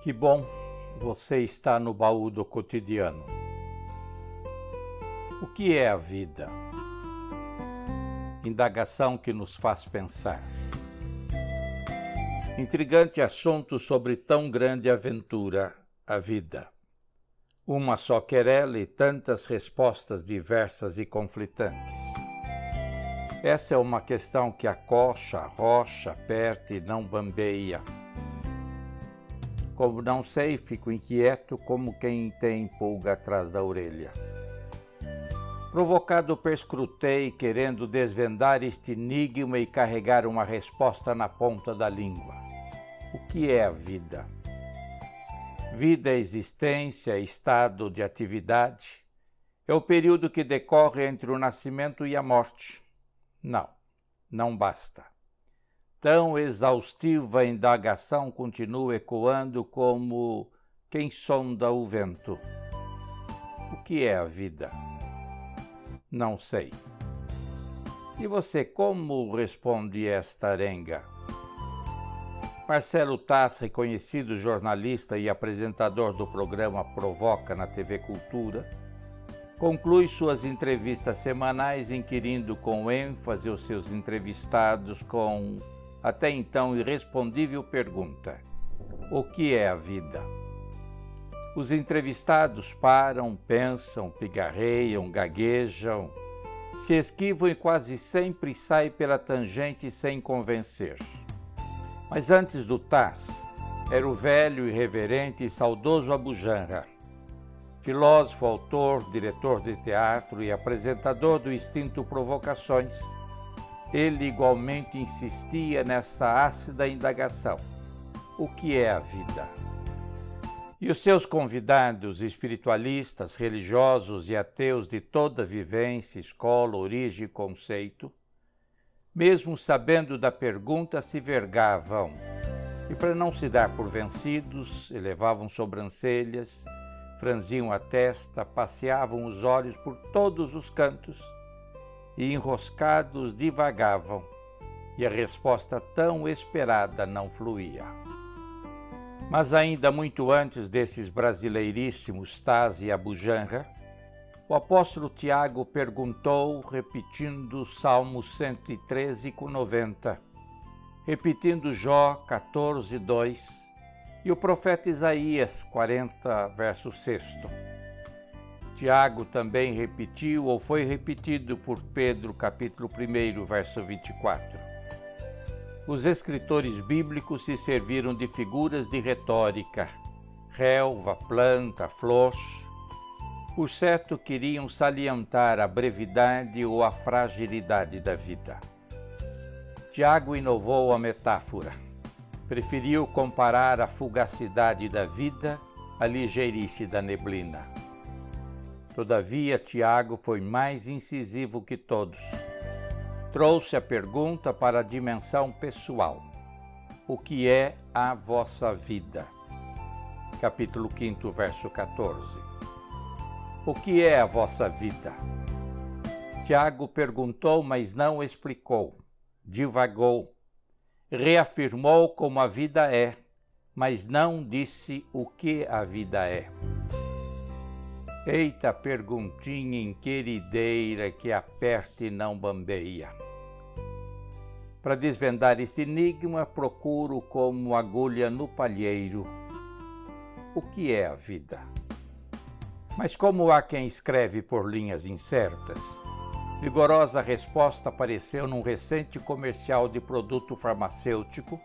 Que bom você está no baú do cotidiano. O que é a vida? Indagação que nos faz pensar. Intrigante assunto sobre tão grande aventura, a vida. Uma só querela e tantas respostas diversas e conflitantes. Essa é uma questão que acocha, rocha, aperta e não bambeia como não sei, fico inquieto como quem tem pulga atrás da orelha. Provocado, perscrutei, querendo desvendar este enigma e carregar uma resposta na ponta da língua. O que é a vida? Vida é existência, estado de atividade. É o período que decorre entre o nascimento e a morte. Não, não basta. Tão exaustiva indagação continua ecoando como quem sonda o vento. O que é a vida? Não sei. E você como responde esta arenga? Marcelo Tass, reconhecido jornalista e apresentador do programa Provoca na TV Cultura, conclui suas entrevistas semanais inquirindo com ênfase os seus entrevistados com até então irrespondível pergunta: O que é a vida? Os entrevistados param, pensam, pigarreiam, gaguejam, se esquivam e quase sempre saem pela tangente sem convencer. Mas antes do Taz, era o velho, irreverente e saudoso Abu Janra, filósofo, autor, diretor de teatro e apresentador do Instinto Provocações ele igualmente insistia nessa ácida indagação: o que é a vida? E os seus convidados, espiritualistas, religiosos e ateus de toda vivência, escola, origem e conceito, mesmo sabendo da pergunta, se vergavam e, para não se dar por vencidos, elevavam sobrancelhas, franziam a testa, passeavam os olhos por todos os cantos e enroscados divagavam, e a resposta tão esperada não fluía. Mas ainda muito antes desses brasileiríssimos Taz e Abujanra, o apóstolo Tiago perguntou, repetindo Salmo 113 com 90, repetindo Jó 14, 2 e o profeta Isaías 40, verso 6. Tiago também repetiu ou foi repetido por Pedro, capítulo 1, verso 24. Os escritores bíblicos se serviram de figuras de retórica, relva, planta, flor. Por certo, queriam salientar a brevidade ou a fragilidade da vida. Tiago inovou a metáfora. Preferiu comparar a fugacidade da vida à ligeirice da neblina. Todavia, Tiago foi mais incisivo que todos. Trouxe a pergunta para a dimensão pessoal: O que é a vossa vida? Capítulo 5, verso 14. O que é a vossa vida? Tiago perguntou, mas não explicou. Divagou. Reafirmou como a vida é, mas não disse o que a vida é. Eita perguntinha inquirideira que aperta e não bambeia. Para desvendar esse enigma, procuro como agulha no palheiro. O que é a vida? Mas como há quem escreve por linhas incertas, vigorosa resposta apareceu num recente comercial de produto farmacêutico,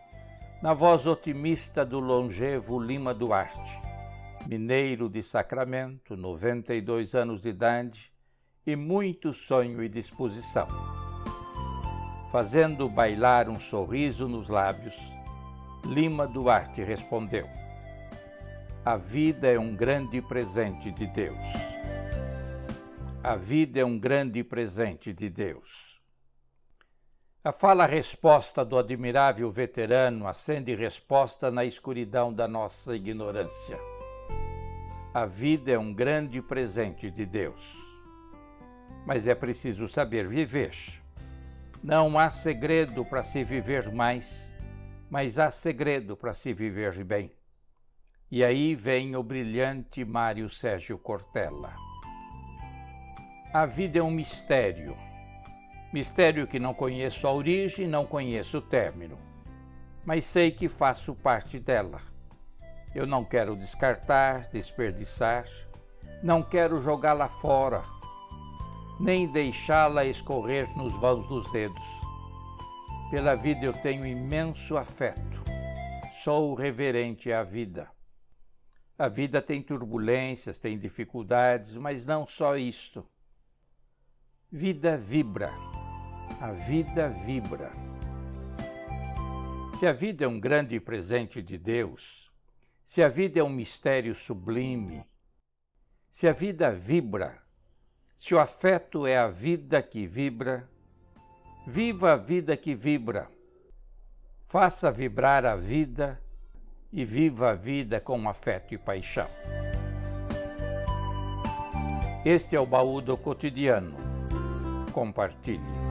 na voz otimista do longevo Lima Duarte mineiro de Sacramento, 92 anos de idade e muito sonho e disposição. Fazendo bailar um sorriso nos lábios, Lima Duarte respondeu: A vida é um grande presente de Deus. A vida é um grande presente de Deus. A fala-resposta do admirável veterano acende resposta na escuridão da nossa ignorância. A vida é um grande presente de Deus. Mas é preciso saber viver. Não há segredo para se viver mais, mas há segredo para se viver bem. E aí vem o brilhante Mário Sérgio Cortella. A vida é um mistério. Mistério que não conheço a origem, não conheço o término. Mas sei que faço parte dela. Eu não quero descartar, desperdiçar, não quero jogá-la fora, nem deixá-la escorrer nos vãos dos dedos. Pela vida eu tenho imenso afeto. Sou reverente à vida. A vida tem turbulências, tem dificuldades, mas não só isto. Vida vibra. A vida vibra. Se a vida é um grande presente de Deus, se a vida é um mistério sublime, se a vida vibra, se o afeto é a vida que vibra, viva a vida que vibra. Faça vibrar a vida e viva a vida com afeto e paixão. Este é o baú do cotidiano. Compartilhe.